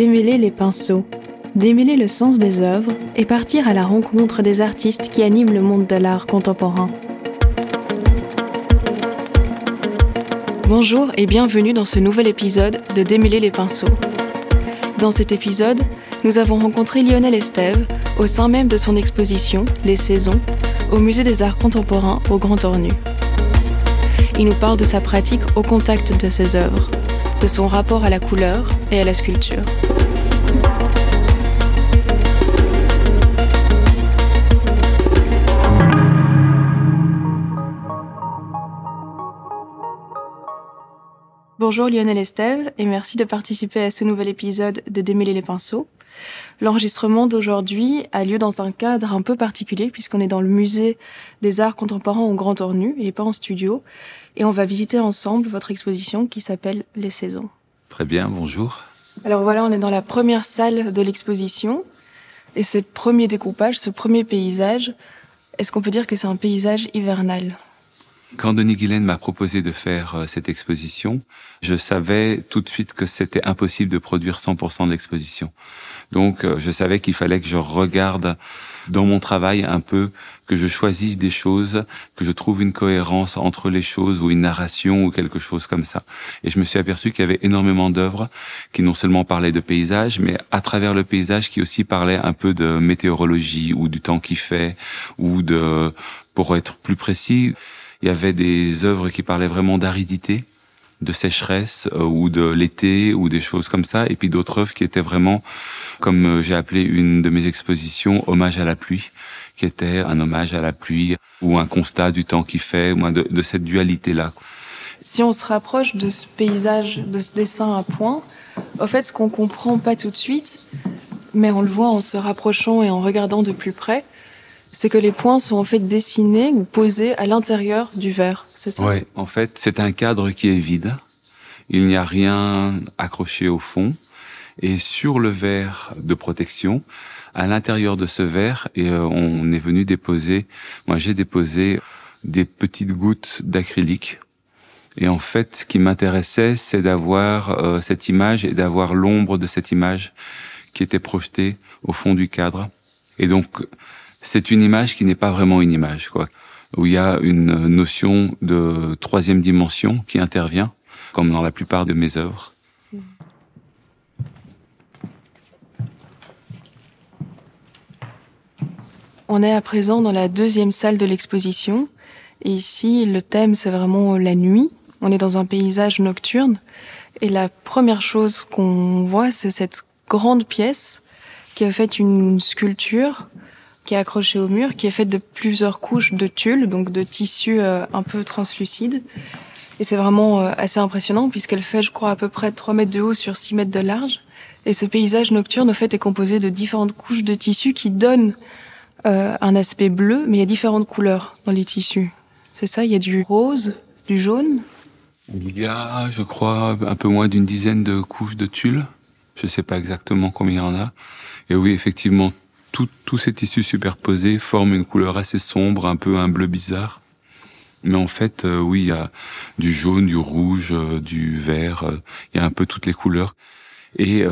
démêler les pinceaux, démêler le sens des œuvres et partir à la rencontre des artistes qui animent le monde de l'art contemporain. Bonjour et bienvenue dans ce nouvel épisode de Démêler les pinceaux. Dans cet épisode, nous avons rencontré Lionel Estève au sein même de son exposition Les Saisons au Musée des Arts Contemporains au Grand Ornu. Il nous parle de sa pratique au contact de ses œuvres, de son rapport à la couleur et à la sculpture. Bonjour Lionel Estève et merci de participer à ce nouvel épisode de Démêler les pinceaux. L'enregistrement d'aujourd'hui a lieu dans un cadre un peu particulier puisqu'on est dans le musée des arts contemporains au Grand Ornu et pas en studio. Et on va visiter ensemble votre exposition qui s'appelle Les Saisons. Très bien, bonjour. Alors voilà, on est dans la première salle de l'exposition. Et ce premier découpage, ce premier paysage, est-ce qu'on peut dire que c'est un paysage hivernal? Quand Denis Guilaine m'a proposé de faire euh, cette exposition, je savais tout de suite que c'était impossible de produire 100% de l'exposition. Donc euh, je savais qu'il fallait que je regarde dans mon travail un peu, que je choisisse des choses, que je trouve une cohérence entre les choses ou une narration ou quelque chose comme ça. Et je me suis aperçu qu'il y avait énormément d'œuvres qui non seulement parlaient de paysage, mais à travers le paysage qui aussi parlaient un peu de météorologie ou du temps qui fait ou de, pour être plus précis, il y avait des œuvres qui parlaient vraiment d'aridité, de sécheresse euh, ou de l'été ou des choses comme ça, et puis d'autres œuvres qui étaient vraiment, comme euh, j'ai appelé une de mes expositions, hommage à la pluie, qui était un hommage à la pluie ou un constat du temps qui fait, ou de, de cette dualité-là. Si on se rapproche de ce paysage, de ce dessin à point, au fait, ce qu'on comprend pas tout de suite, mais on le voit en se rapprochant et en regardant de plus près, c'est que les points sont en fait dessinés ou posés à l'intérieur du verre, c'est ça? Oui, en fait, c'est un cadre qui est vide. Il n'y a rien accroché au fond. Et sur le verre de protection, à l'intérieur de ce verre, euh, on est venu déposer, moi j'ai déposé des petites gouttes d'acrylique. Et en fait, ce qui m'intéressait, c'est d'avoir euh, cette image et d'avoir l'ombre de cette image qui était projetée au fond du cadre. Et donc, c'est une image qui n'est pas vraiment une image, quoi. Où il y a une notion de troisième dimension qui intervient, comme dans la plupart de mes œuvres. On est à présent dans la deuxième salle de l'exposition. Et ici, le thème, c'est vraiment la nuit. On est dans un paysage nocturne. Et la première chose qu'on voit, c'est cette grande pièce qui a fait une sculpture qui est accrochée au mur, qui est faite de plusieurs couches de tulle, donc de tissu euh, un peu translucide. Et c'est vraiment euh, assez impressionnant puisqu'elle fait, je crois, à peu près 3 mètres de haut sur 6 mètres de large. Et ce paysage nocturne, au fait, est composé de différentes couches de tissu qui donnent euh, un aspect bleu, mais il y a différentes couleurs dans les tissus. C'est ça, il y a du rose, du jaune. Il y a, je crois, un peu moins d'une dizaine de couches de tulle. Je sais pas exactement combien il y en a. Et oui, effectivement, tous ces tissus superposés forment une couleur assez sombre, un peu un bleu bizarre. Mais en fait, euh, oui, il y a du jaune, du rouge, euh, du vert, euh, il y a un peu toutes les couleurs. Et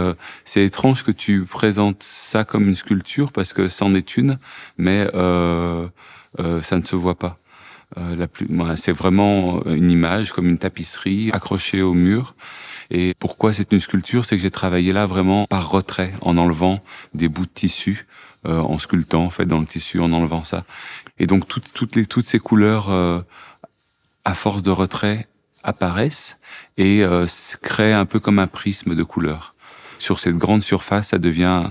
c'est étrange que tu présentes ça comme une sculpture parce que c'en est une, mais ça ne se voit pas. c'est vraiment une image comme une tapisserie accrochée au mur. Et pourquoi c'est une sculpture? C'est que j'ai travaillé là vraiment par retrait, en enlevant des bouts de tissu euh, en sculptant en fait dans le tissu, en enlevant ça. Et donc toutes toutes les toutes ces couleurs euh, à force de retrait apparaissent et euh, créent un peu comme un prisme de couleurs. Sur cette grande surface, ça devient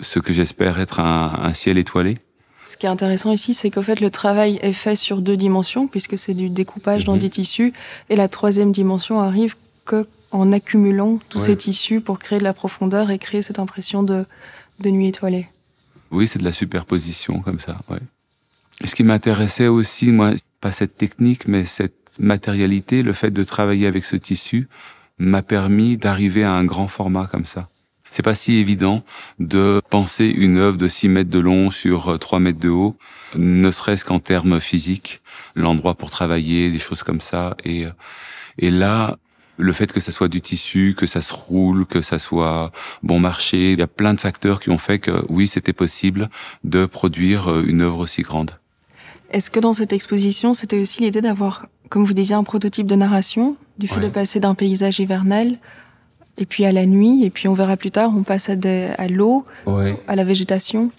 ce que j'espère être un, un ciel étoilé. Ce qui est intéressant ici, c'est qu'au fait, le travail est fait sur deux dimensions, puisque c'est du découpage dans mhm. des tissus, et la troisième dimension arrive que en accumulant tous ces tissus pour créer de la profondeur et créer cette impression de, de nuit étoilée. Oui, c'est de la superposition comme ça, ouais. Ce qui m'intéressait aussi, moi, pas cette technique, mais cette matérialité, le fait de travailler avec ce tissu, m'a permis d'arriver à un grand format comme ça. C'est pas si évident de penser une œuvre de 6 mètres de long sur 3 mètres de haut, ne serait-ce qu'en termes physiques, l'endroit pour travailler, des choses comme ça. Et, et là, le fait que ça soit du tissu, que ça se roule, que ça soit bon marché, il y a plein de facteurs qui ont fait que oui, c'était possible de produire euh, une œuvre aussi grande. Est-ce que dans cette exposition, c'était aussi l'idée d'avoir, comme vous disiez, un prototype de narration, du fait de passer d'un paysage hivernal et puis à la nuit, et puis on verra plus tard, on passe à, à l'eau, à la végétation?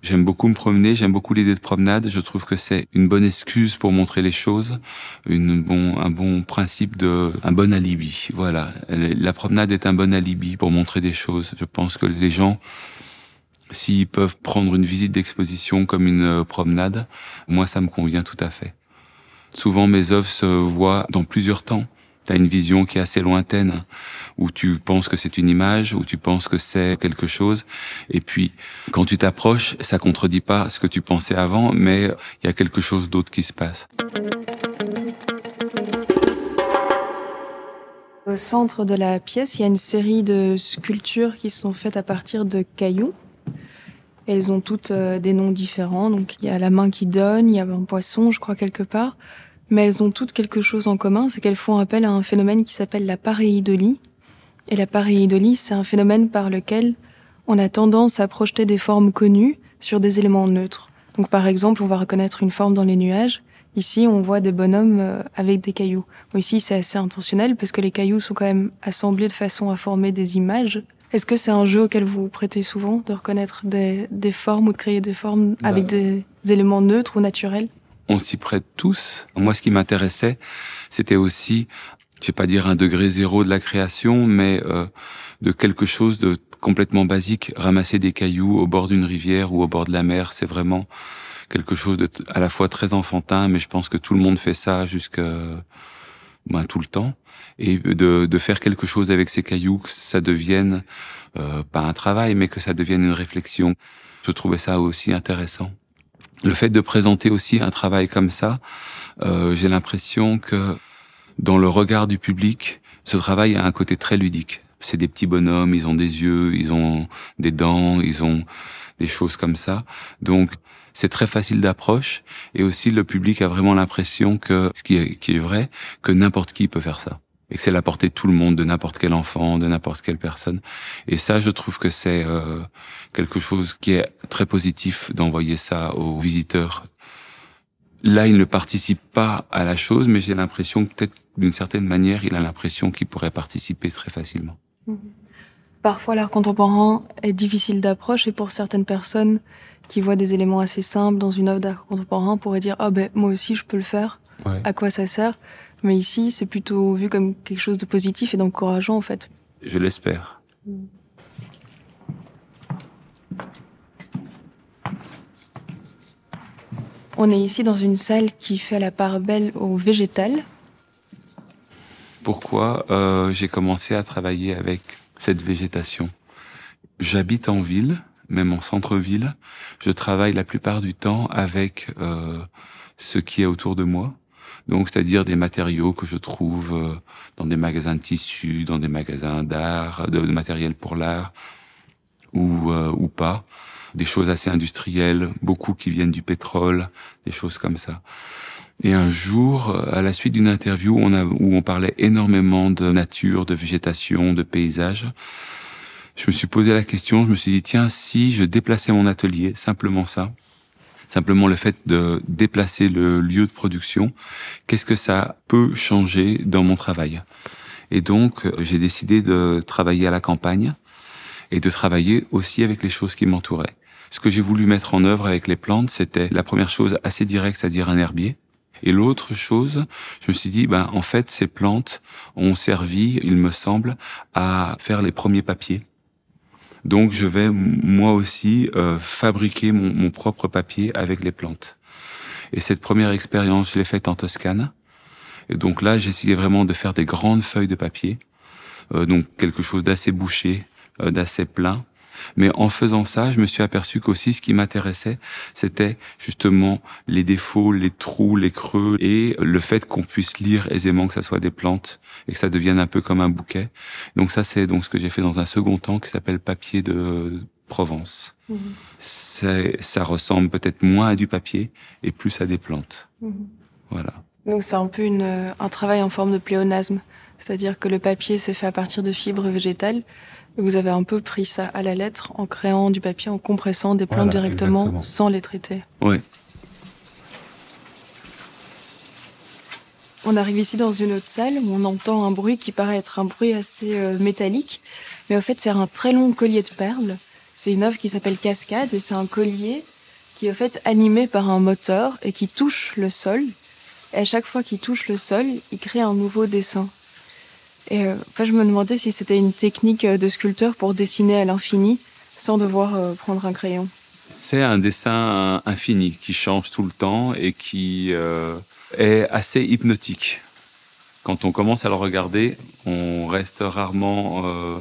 J'aime beaucoup me promener, j'aime beaucoup l'idée de promenade. Je trouve que c'est une bonne excuse pour montrer les choses, une bon, un bon principe de, un bon alibi. Voilà. La promenade est un bon alibi pour montrer des choses. Je pense que les gens, s'ils peuvent prendre une visite d'exposition comme une euh, promenade, moi, ça me convient tout à fait. Souvent, mes œuvres se voient dans plusieurs temps tu as une vision qui est assez lointaine, où tu penses que c'est une image, où tu penses que c'est quelque chose, et puis quand tu t'approches, ça contredit pas ce que tu pensais avant, mais il y a quelque chose d'autre qui se passe. Au centre de la pièce, il y a une série de sculptures qui sont faites à partir de cailloux. Elles ont toutes euh, des noms différents. Donc il y a la main qui donne, il y a un poisson, je crois quelque part mais elles ont toutes quelque chose en commun, c'est qu'elles font appel à un phénomène qui s'appelle la pareidolie. Et la pareidolie, c'est un phénomène par lequel on a tendance à projeter des formes connues sur des éléments neutres. Donc par exemple, on va reconnaître une forme dans les nuages. Ici, on voit des bonhommes euh, avec des cailloux. Bon, ici, c'est assez intentionnel parce que les cailloux sont quand même assemblés de façon à former des images. Est-ce que c'est un jeu auquel vous prêtez souvent de reconnaître des, des formes ou de créer des formes avec bah. des éléments neutres ou naturels? On s'y prête tous. Moi, ce qui m'intéressait, c'était aussi, je vais pas dire un degré zéro de la création, mais euh, de quelque chose de complètement basique. Ramasser des cailloux au bord d'une rivière ou au bord de la mer, c'est vraiment quelque chose de à la fois très enfantin, mais je pense que tout le monde fait ça jusque ben, tout le temps. Et de, de faire quelque chose avec ces cailloux, que ça devienne euh, pas un travail, mais que ça devienne une réflexion. Je trouvais ça aussi intéressant le fait de présenter aussi un travail comme ça, euh, j'ai l'impression que dans le regard du public, ce travail a un côté très ludique. C'est des petits bonhommes, ils ont des yeux, ils ont des dents, ils ont des choses comme ça. Donc c'est très facile d'approche et aussi le public a vraiment l'impression que ce qui est, qui est vrai, que n'importe qui peut faire ça et que c'est la portée de tout le monde, de n'importe quel enfant, de n'importe quelle personne. Et ça, je trouve que c'est euh, quelque chose qui est très positif d'envoyer ça aux visiteurs. Là, il ne participe pas à la chose, mais j'ai l'impression que peut-être d'une certaine manière, il a l'impression qu'il pourrait participer très facilement. Mhm. Parfois, l'art contemporain est difficile d'approche et pour certaines personnes qui voient des éléments assez simples dans une œuvre d'art contemporain pourraient dire ah ben moi aussi je peux le faire. À quoi ça sert? Mais ici, c'est plutôt vu comme quelque chose de positif et d'encourageant, en fait. Je l'espère. On est ici dans une salle qui fait la part belle au végétal. Pourquoi euh, j'ai commencé à travailler avec cette végétation? J'habite en ville, même en centre-ville. Je travaille la plupart du temps avec euh, ce qui est autour de moi. Donc, c'est-à-dire des matériaux que je trouve euh, dans des magasins de tissus, dans des magasins d'art, de, matériel pour l'art, ou, euh, ou pas. Des choses assez industrielles, beaucoup qui viennent du pétrole, des choses comme ça. Et un jour, euh, à la suite d'une interview on, a, où on parlait énormément de nature, de végétation, de paysage, je me suis posé la question, je me suis dit, tiens, si je déplaçais mon atelier, simplement ça, Simplement le fait de déplacer le lieu de production, qu'est-ce que ça peut changer dans mon travail? Et donc, j'ai décidé de travailler à la campagne et de travailler aussi avec les choses qui m'entouraient. Ce que j'ai voulu mettre en œuvre avec les plantes, c'était la première chose assez directe, c'est-à-dire un herbier. Et l'autre chose, je me suis dit, ben, en fait, ces plantes ont servi, il me semble, à faire les premiers papiers donc je vais moi aussi euh, fabriquer mon, propre papier avec les plantes. Et cette première expérience, je l'ai faite en Toscane. Et donc là, essayé vraiment de faire des grandes feuilles de papier, euh, donc quelque chose d'assez bouché, euh, d'assez plein, mais en faisant ça, je me suis aperçu qu'aussi ce qui m'intéressait, c'était justement les défauts, les trous, les creux et le fait qu'on puisse lire aisément que ça soit des plantes et que ça devienne un peu comme un bouquet. Donc ça, c'est donc ce que j'ai fait dans un second temps qui s'appelle papier de Provence. Mmh. Ça ressemble peut-être moins à du papier et plus à des plantes. Mmh. Voilà. Donc c'est un peu une, un travail en forme de pléonasme C'est-à-dire que le papier s'est fait à partir de fibres végétales. Et vous avez un peu pris ça à la lettre en créant du papier, en compressant des plantes directement sans les traiter. Oui. On arrive ici dans une autre salle où on entend un bruit qui paraît être un bruit assez euh, métallique, mais au fait c'est un très long collier de perles. C'est une œuvre qui s'appelle Cascade et c'est un collier qui est au fait animé par un moteur et qui touche le sol. Et à chaque fois qu'il touche le sol, il crée un nouveau dessin. Et euh, je me demandais si c'était une technique euh, de sculpteur pour dessiner à l'infini sans devoir prendre un crayon. C'est un dessin infini qui change tout le temps et qui est assez hypnotique. Quand on commence à le regarder, on reste rarement euh,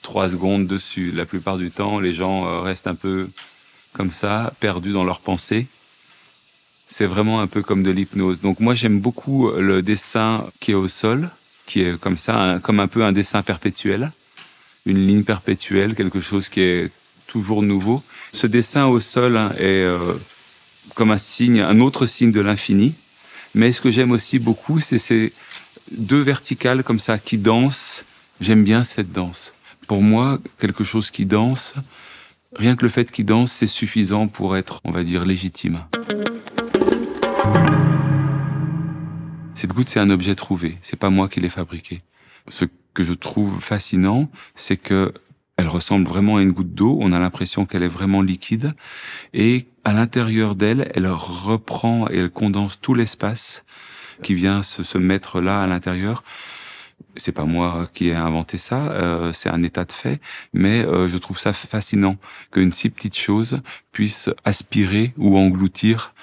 trois secondes dessus. La plupart du temps, les gens euh, restent un peu comme ça, perdus dans leurs pensées. C'est vraiment un peu comme de l'hypnose. Donc moi, j'aime beaucoup le dessin qui est au sol, qui est comme ça, comme un peu un dessin perpétuel, une ligne perpétuelle, quelque chose qui est toujours nouveau. Ce dessin au sol hein, est euh, comme un signe, un autre signe de l'infini. Mais ce que j'aime aussi beaucoup, c'est ces deux verticales comme ça qui dansent. J'aime bien cette danse. Pour moi, quelque chose qui danse, rien que le fait qu'il danse, c'est suffisant pour être, on va dire, légitime. Cette goutte, c'est un objet trouvé. C'est pas moi qui l'ai fabriqué. Ce que je trouve fascinant, c'est que elle ressemble vraiment à une goutte d'eau. On a l'impression qu'elle est vraiment liquide. Et à l'intérieur d'elle, elle reprend et elle condense tout l'espace qui vient se, se mettre là à l'intérieur. C'est pas moi qui ai inventé ça, euh, c'est un état de fait, mais euh, je trouve ça fascinant qu'une si petite chose puisse aspirer ou engloutir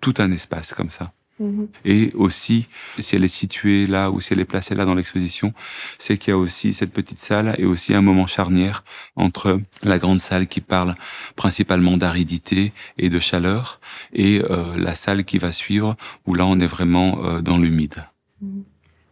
tout un espace comme ça. Mhm. Et aussi, si elle est située là ou si elle est placée là dans l'exposition, c'est qu'il y a aussi cette petite salle et aussi un moment charnière entre la grande salle qui parle principalement d'aridité et de chaleur et euh, la salle qui va suivre où là on est vraiment euh, dans l'humide. Mhm.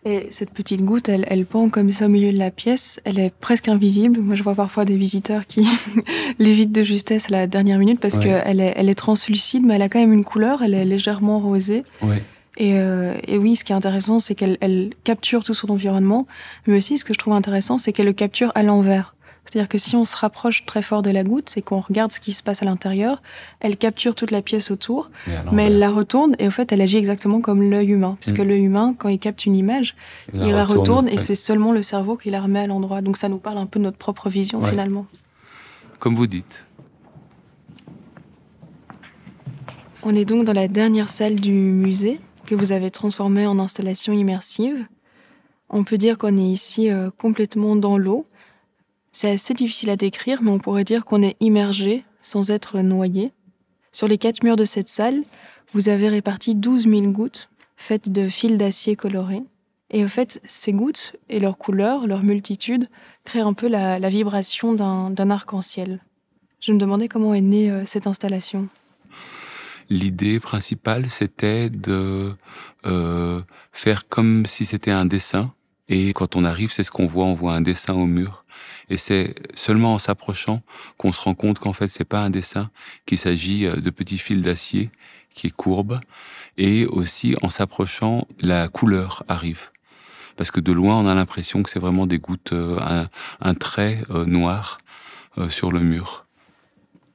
Et cette petite goutte, elle, elle pend comme ça au milieu de la pièce. Elle est presque invisible. Moi, je vois parfois des visiteurs qui l'évitent de justesse à la dernière minute parce qu'elle est, elle est translucide, mais elle a quand même une couleur. Elle est légèrement rosée. Ouais. Et, euh, et, oui, ce qui est intéressant, c'est qu'elle elle capture tout son environnement. Mais aussi, ce que je trouve intéressant, c'est qu'elle le capture à l'envers. C'est-à-dire que si on se rapproche très fort de la goutte, c'est qu'on regarde ce qui se passe à l'intérieur, elle capture toute la pièce autour, mais elle la retourne et au fait, elle agit exactement comme l'œil humain, puisque mm. l'œil humain, quand il capte une image, il, la retourne, et c'est seulement le cerveau qui la remet à l'endroit. Donc ça nous parle un peu de notre propre vision finalement. Comme vous dites. On est donc dans la dernière salle du musée que vous avez transformée en installation immersive. On peut dire qu'on est ici euh, complètement dans l'eau c'est assez difficile à décrire, mais on pourrait dire qu'on est immergé sans être noyé. Sur les quatre murs de cette salle, vous avez réparti 12 000 gouttes faites de fils d'acier colorés. Et au fait, ces gouttes et leur couleur, leur multitude, créent un peu la, vibration d'un arc-en-ciel. Je me demandais comment est née euh, cette installation. L'idée principale, c'était de euh, faire comme si c'était un dessin. Et quand on arrive, c'est ce qu'on voit, on voit un dessin au mur. Et c'est seulement en s'approchant qu'on se rend compte qu'en fait c'est pas un dessin, qu'il s'agit euh, de petits fils d'acier qui est courbe, et aussi en s'approchant la couleur arrive. Parce que de loin on a l'impression que c'est vraiment des gouttes, euh, un, trait euh, noir sur le mur.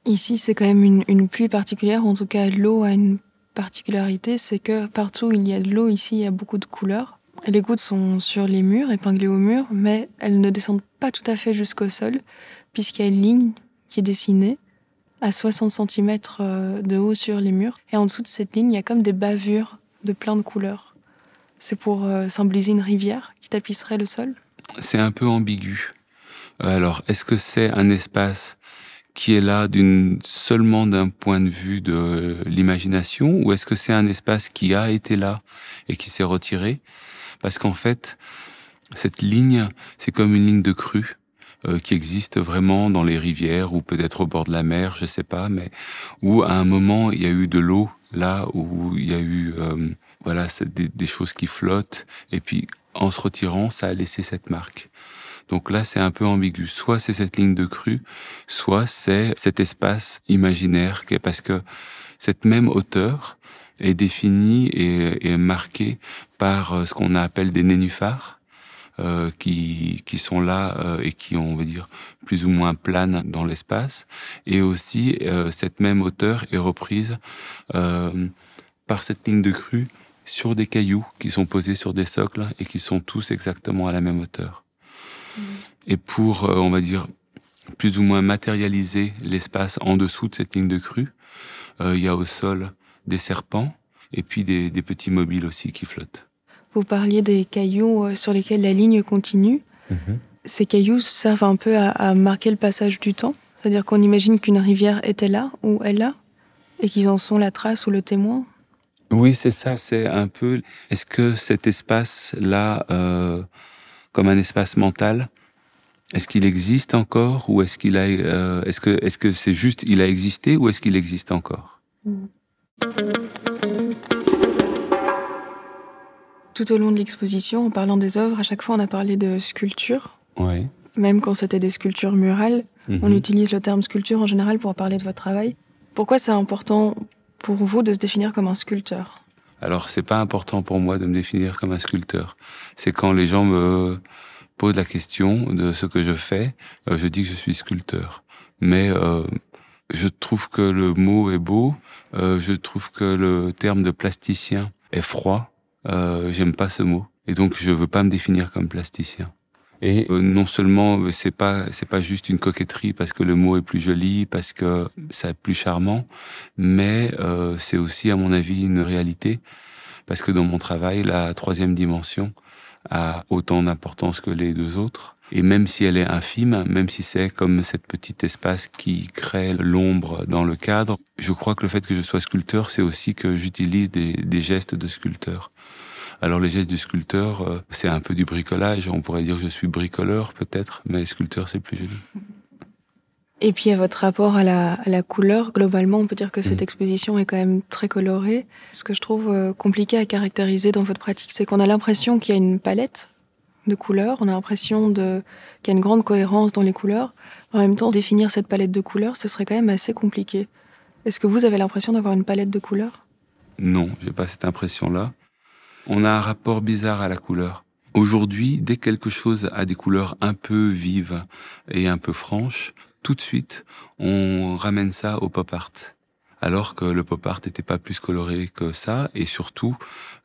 Ici c'est quand même une, une pluie particulière, en tout cas l'eau a une particularité, c'est que partout où il y a de l'eau, ici il y a beaucoup de couleurs. Les gouttes sont sur les murs, épinglées au mur, mais elles ne descendent pas tout à fait jusqu'au sol, puisqu'il y a une ligne qui est dessinée à 60 cm euh, de haut sur les murs. Et en dessous de cette ligne, il y a comme des bavures de plein de couleurs. C'est pour euh, symboliser une rivière qui tapisserait le sol C'est un peu ambigu. Euh, alors, est-ce que c'est un espace qui est là seulement d'un point de vue de l'imagination ou est-ce que c'est un espace qui a été là et qui s'est retiré? Parce qu'en fait, cette ligne, c'est comme une ligne de crue euh, qui existe vraiment dans les rivières ou peut-être au bord de la mer, je sais pas, mais où à un moment il y a eu de l'eau là où il y a eu euh, voilà des, des, choses qui flottent et puis en se retirant, ça a laissé cette marque. Donc là, c'est un peu ambigu. Soit c'est cette ligne de crue, soit c'est cet espace imaginaire parce que cette même hauteur, est définie et est marquée par ce qu'on appelle des nénuphars euh, qui, qui sont là euh, et qui, on va dire, plus ou moins planent dans l'espace. Et aussi, euh, cette même hauteur est reprise par cette ligne de crue sur des cailloux qui sont posés sur des socles et qui sont tous exactement à la même hauteur. Mmh. Et pour, on va dire, plus ou moins matérialiser l'espace en dessous de cette ligne de crue, il y a au sol des serpents et puis des, des petits mobiles aussi qui flottent. Vous parliez des cailloux euh, sur lesquels la ligne continue. Mhm. Ces cailloux servent un peu à, marquer le passage du temps. C'est-à-dire qu'on imagine qu'une rivière était là ou est là et qu'ils en sont la trace ou le témoin. Oui, c'est ça. C'est un peu. Est-ce que cet espace-là, euh, comme un espace mental, est-ce qu'il existe encore ou est-ce qu'il a, euh, est-ce que, est-ce que c'est juste il a existé ou est-ce qu'il existe encore? Mm. Tout au long de l'exposition, en parlant des œuvres, à chaque fois on a parlé de sculpture. Oui. Même quand c'était des sculptures murales, mhm. on utilise le terme sculpture en général pour parler de votre travail. Pourquoi c'est important pour vous de se définir comme un sculpteur? Alors c'est pas important pour moi de me définir comme un sculpteur. C'est quand les gens me posent la question de ce que je fais, euh, je dis que je suis sculpteur. Mais euh, je trouve que le mot est beau, euh, je trouve que le terme de plasticien est froid euh, j'aime pas ce mot. Et donc, je veux pas me définir comme plasticien. Et euh, non seulement c'est pas c'est pas juste une coquetterie parce que le mot est plus joli, parce que c'est plus charmant, mais euh, c'est aussi à mon avis une réalité parce que dans mon travail la troisième dimension a autant d'importance que les deux autres. Et même si elle est infime, même si c'est comme cette petite espace qui crée l'ombre dans le cadre, je crois que le fait que je sois sculpteur, c'est aussi que j'utilise des, des gestes de sculpteur. Alors les gestes du sculpteur, euh, c'est un peu du bricolage. On pourrait dire que je suis bricoleur peut-être, mais sculpteur c'est plus joli. Et puis à votre rapport à la, couleur, globalement, on peut dire que cette mm. exposition est quand même très colorée. Ce que je trouve euh, compliqué à caractériser dans votre pratique, c'est qu'on a l'impression qu'il y a une palette de couleurs, on a l'impression qu'il y a une grande cohérence dans les couleurs. En même temps, définir cette palette de couleurs, ce serait quand même assez compliqué. Est-ce que vous avez l'impression d'avoir une palette de couleurs? Non, j'ai pas cette impression-là on a un rapport bizarre à la couleur. Aujourd'hui, dès que quelque chose a des couleurs un peu vives et un peu franches, tout de suite, on ramène ça au pop art. Alors que le pop art n'était pas plus coloré que ça, et surtout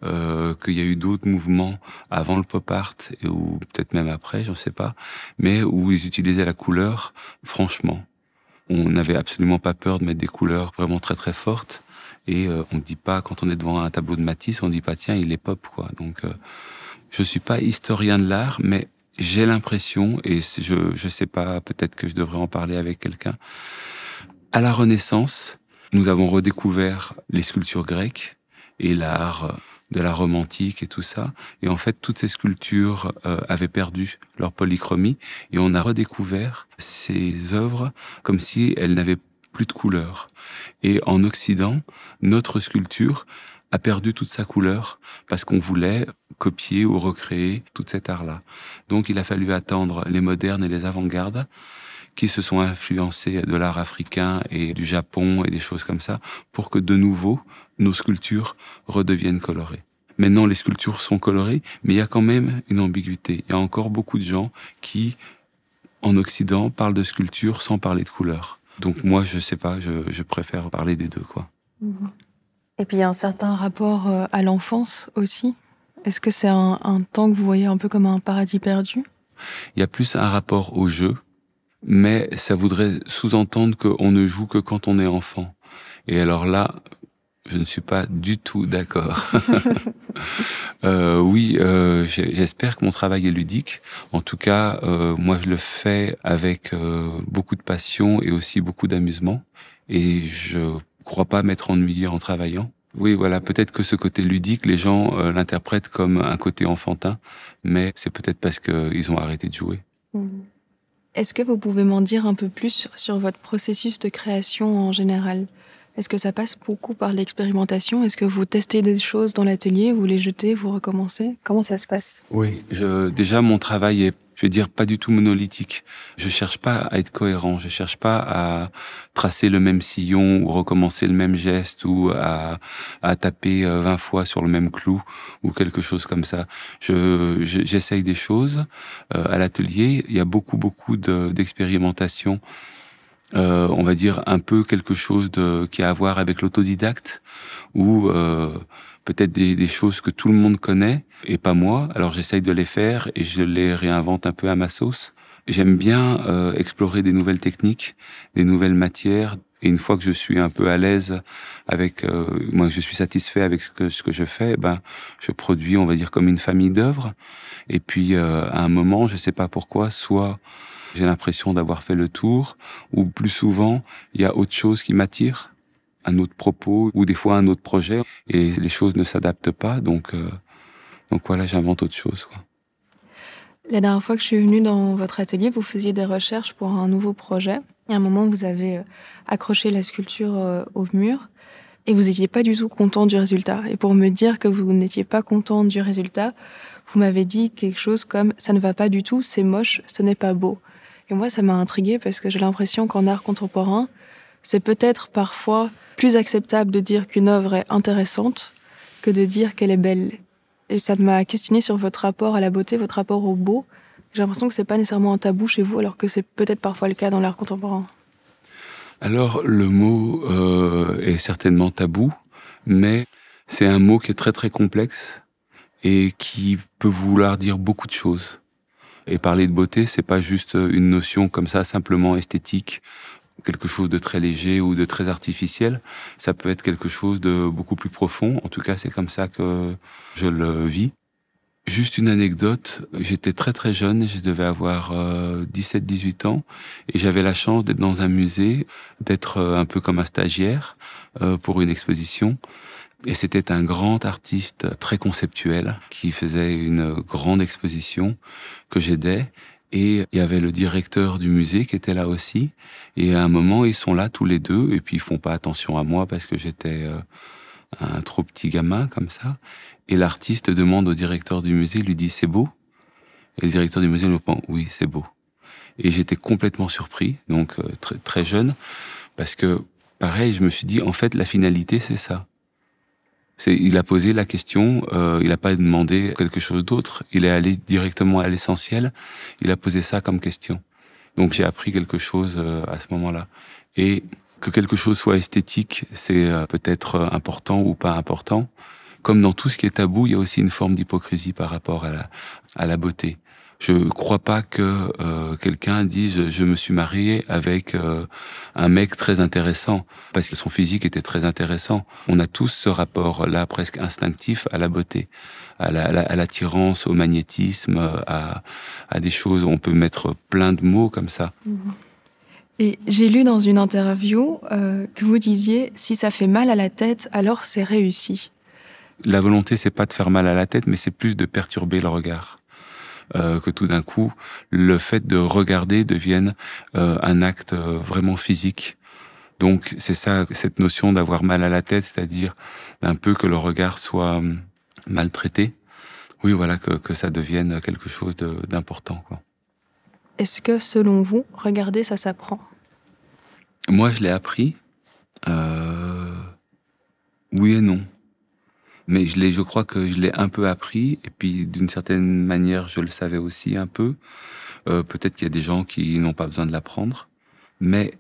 euh, qu'il y a eu d'autres mouvements avant le pop art, ou peut-être même après, j'en sais pas, mais où ils utilisaient la couleur franchement. On n'avait absolument pas peur de mettre des couleurs vraiment très très fortes. Et euh, on ne dit pas, quand on est devant un tableau de Matisse, on dit pas, tiens, il est pop, quoi. Donc, euh, je suis pas historien de l'art, mais j'ai l'impression, et je je sais pas, peut-être que je devrais en parler avec quelqu'un. À la Renaissance, nous avons redécouvert les sculptures grecques et l'art euh, de la romantique et tout ça. Et en fait, toutes ces sculptures euh, avaient perdu leur polychromie et on a redécouvert ces œuvres comme si elles n'avaient plus de couleur. Et en Occident, notre sculpture a perdu toute sa couleur parce qu'on voulait copier ou recréer tout cet art-là. Donc il a fallu attendre les modernes et les avant-gardes qui se sont influencés de l'art africain et du Japon et des choses comme ça pour que de nouveau nos sculptures redeviennent colorées. Maintenant, les sculptures sont colorées, mais il y a quand même une ambiguïté. Il y a encore beaucoup de gens qui, en Occident, parlent de sculpture sans parler de couleur. Donc moi, je sais pas, je, préfère parler des deux, quoi. Mhm. Et puis il y a un certain rapport euh, à l'enfance aussi. Est-ce que c'est un, temps que vous voyez un peu comme un paradis perdu? Il y a plus un rapport au jeu, mais ça voudrait sous-entendre qu'on ne joue que quand on est enfant. Et alors là, je ne suis pas du tout d'accord. euh, oui, euh, j'espère que mon travail est ludique. En tout cas, euh, moi, je le fais avec euh, beaucoup de passion et aussi beaucoup d'amusement. Et je crois pas m'être ennuyé en travaillant. Oui, voilà, peut-être que ce côté ludique, les gens euh, l'interprètent comme un côté enfantin, mais c'est peut-être parce qu'ils ont arrêté de jouer. Est-ce que vous pouvez m'en dire un peu plus sur votre processus de création en général? Est-ce que ça passe beaucoup par l'expérimentation? Est-ce que vous testez des choses dans l'atelier, vous les jetez, vous recommencez? Comment ça se passe? Oui, je, déjà mon travail est, je veux dire, pas du tout monolithique. Je cherche pas à être cohérent, je cherche pas à tracer le même sillon ou recommencer le même geste ou à, à taper 20 fois sur le même clou ou quelque chose comme ça. Je, j'essaye des choses. à l'atelier, il y a beaucoup, beaucoup d'expérimentation. Euh, on va dire un peu quelque chose de, qui a à voir avec l'autodidacte euh, peut-être des, des, choses que tout le monde connaît et pas moi. Alors j'essaye de les faire et je les réinvente un peu à ma sauce. J'aime bien euh, explorer des nouvelles techniques, des nouvelles matières. Et une fois que je suis un peu à l'aise avec, euh, moi je suis satisfait avec ce que, ce que je fais, ben je produis, on va dire comme une famille d'œuvres. Et puis euh, à un moment, je sais pas pourquoi, soit j'ai l'impression d'avoir fait le tour, ou plus souvent, il y a autre chose qui m'attire, un autre propos, ou des fois un autre projet, et les choses ne s'adaptent pas, donc, euh, donc voilà, j'invente autre chose. La dernière fois que je suis venue dans votre atelier, vous faisiez des recherches pour un nouveau projet. Et à un moment, vous avez euh, accroché la sculpture euh, au mur et vous n'étiez pas du tout content du résultat. Et pour me dire que vous n'étiez pas content du résultat, vous m'avez dit quelque chose comme ça ne va pas du tout, c'est moche, ce n'est pas beau. Et moi, ça m'a intrigué parce que j'ai l'impression qu'en art contemporain, c'est peut-être parfois plus acceptable de dire qu'une œuvre est intéressante que de dire qu'elle est belle. Et ça m'a questionné sur votre rapport à la beauté, votre rapport au beau. J'ai l'impression que c'est pas nécessairement un tabou chez vous, alors que c'est peut-être parfois le cas dans l'art contemporain. Alors, le mot euh, est certainement tabou, mais c'est un mot qui est très très complexe et qui peut vouloir dire beaucoup de choses. Et parler de beauté, c'est pas juste une notion comme ça, simplement esthétique, quelque chose de très léger ou de très artificiel. Ça peut être quelque chose de beaucoup plus profond. En tout cas, c'est comme ça que je le vis. Juste une anecdote, j'étais très très jeune, je devais avoir 17-18 euh, ans, et j'avais la chance d'être dans un musée, d'être euh, un peu comme un stagiaire euh, pour une exposition. Et c'était un grand artiste très conceptuel qui faisait une grande exposition que j'aidais. Et il y avait le directeur du musée qui était là aussi. Et à un moment, ils sont là tous les deux, et puis ils font pas attention à moi parce que j'étais un trop petit gamin comme ça. Et l'artiste demande au directeur du musée, lui dit c'est beau? Et le directeur du musée lui répond oui c'est beau. Et j'étais complètement surpris, donc euh, très, très jeune, parce que pareil, je me suis dit en fait la finalité c'est ça. Il a posé la question, euh, il n'a pas demandé quelque chose d'autre, il est allé directement à l'essentiel, il a posé ça comme question. Donc j'ai appris quelque chose euh, à ce moment-là. Et que quelque chose soit esthétique, c'est euh, peut-être important ou pas important. Comme dans tout ce qui est tabou, il y a aussi une forme d'hypocrisie par rapport à la, à la beauté. Je ne crois pas que euh, quelqu'un dise je me suis marié avec euh, un mec très intéressant parce que son physique était très intéressant. On a tous ce rapport-là presque instinctif à la beauté, à l'attirance, la, au magnétisme, à, à, des choses. On peut mettre plein de mots comme ça. Mm-hmm. Et j'ai lu dans une interview euh, que vous disiez si ça fait mal à la tête, alors c'est réussi. La volonté, c'est pas de faire mal à la tête, mais c'est plus de perturber le regard. Euh, que tout d'un coup, le fait de regarder devienne euh, un acte euh, vraiment physique. Donc c'est ça, cette notion d'avoir mal à la tête, c'est-à-dire un peu que le regard soit hum, maltraité. Oui, voilà, que, que ça devienne quelque chose d'important. Est-ce que, selon vous, regarder, ça s'apprend? Moi, je l'ai appris. Euh... Oui et non. Mais je, je crois que je l'ai un peu appris, et puis d'une certaine manière, je le savais aussi un peu. Euh, Peut-être qu'il y a des gens qui n'ont pas besoin de l'apprendre. Mais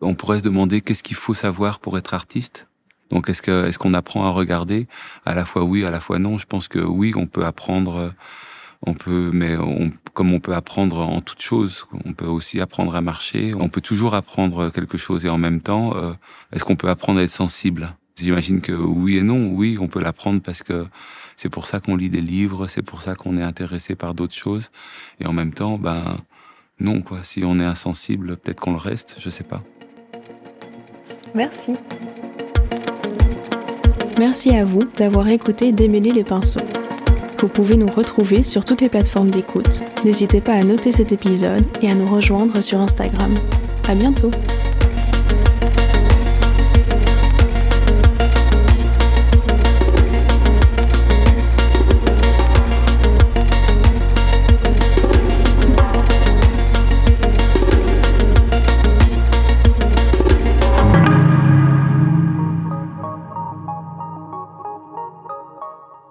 on pourrait se demander qu'est-ce qu'il faut savoir pour être artiste? Donc est-ce que est-ce qu'on apprend à regarder? À la fois oui, à la fois non Je pense que oui, on peut apprendre on peut, mais on, comme on peut apprendre en toute chose, on peut aussi apprendre à marcher. On peut toujours apprendre quelque chose et en même temps, euh, est-ce qu'on peut apprendre à être sensible? J'imagine que oui et non. Oui, on peut l'apprendre parce que c'est pour ça qu'on lit des livres, c'est pour ça qu'on est intéressé par d'autres choses. Et en même temps, ben non quoi. Si on est insensible, peut-être qu'on le reste. Je sais pas. Merci. Merci à vous d'avoir écouté Démêler les pinceaux. Vous pouvez nous retrouver sur toutes les plateformes d'écoute. N'hésitez pas à noter cet épisode et à nous rejoindre sur Instagram. À bientôt!